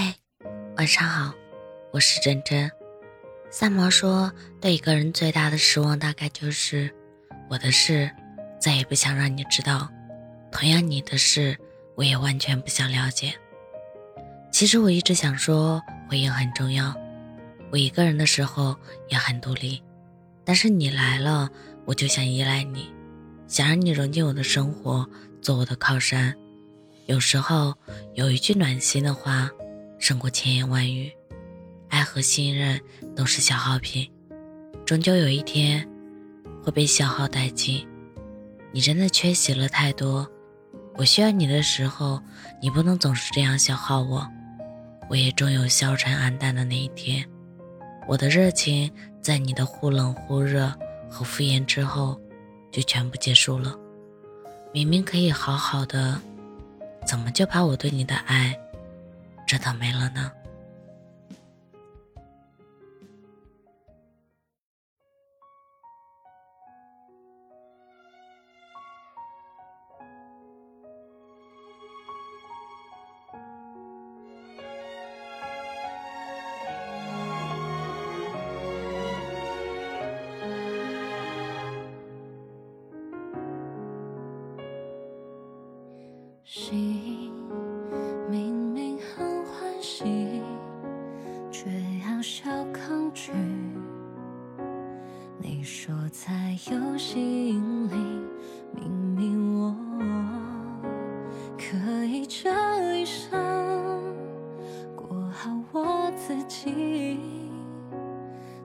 嗨，晚上好，我是真真。三毛说，对一个人最大的失望，大概就是我的事再也不想让你知道，同样你的事，我也完全不想了解。其实我一直想说，回应很重要。我一个人的时候也很独立，但是你来了，我就想依赖你，想让你融进我的生活，做我的靠山。有时候有一句暖心的话。胜过千言万语，爱和信任都是消耗品，终究有一天会被消耗殆尽。你真的缺席了太多，我需要你的时候，你不能总是这样消耗我。我也终有消沉黯淡的那一天。我的热情在你的忽冷忽热和敷衍之后，就全部结束了。明明可以好好的，怎么就把我对你的爱？这倒霉了呢。心。在游戏里，明明我可以这一生过好我自己，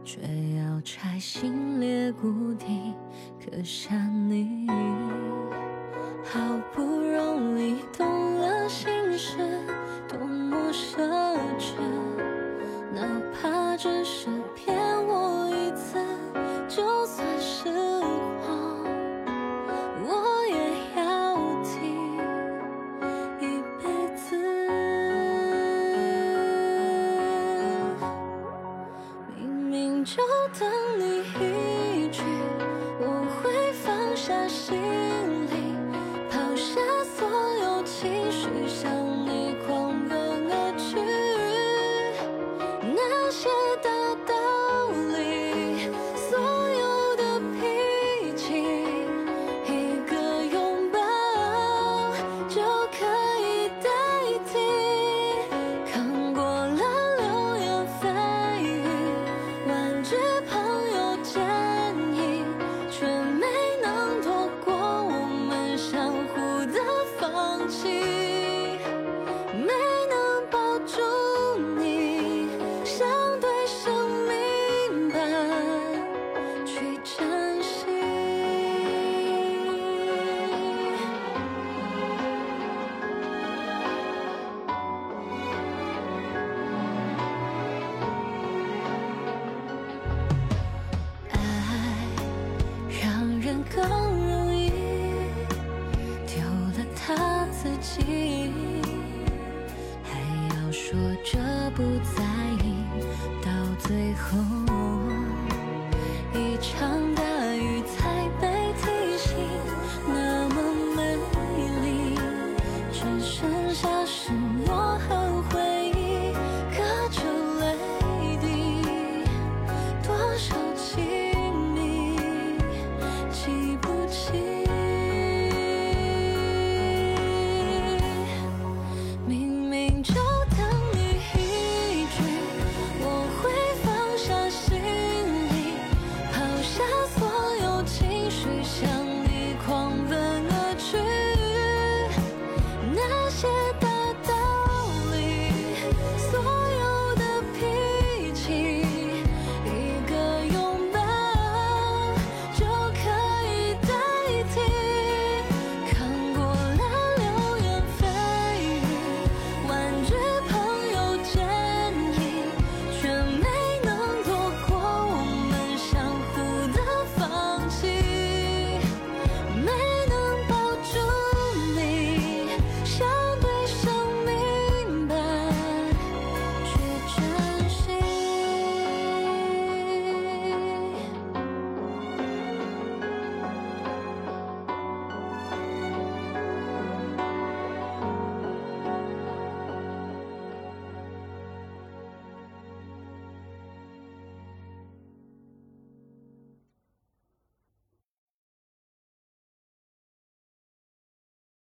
却要拆心裂骨地刻下你。好不容易就等你一句，我会放下心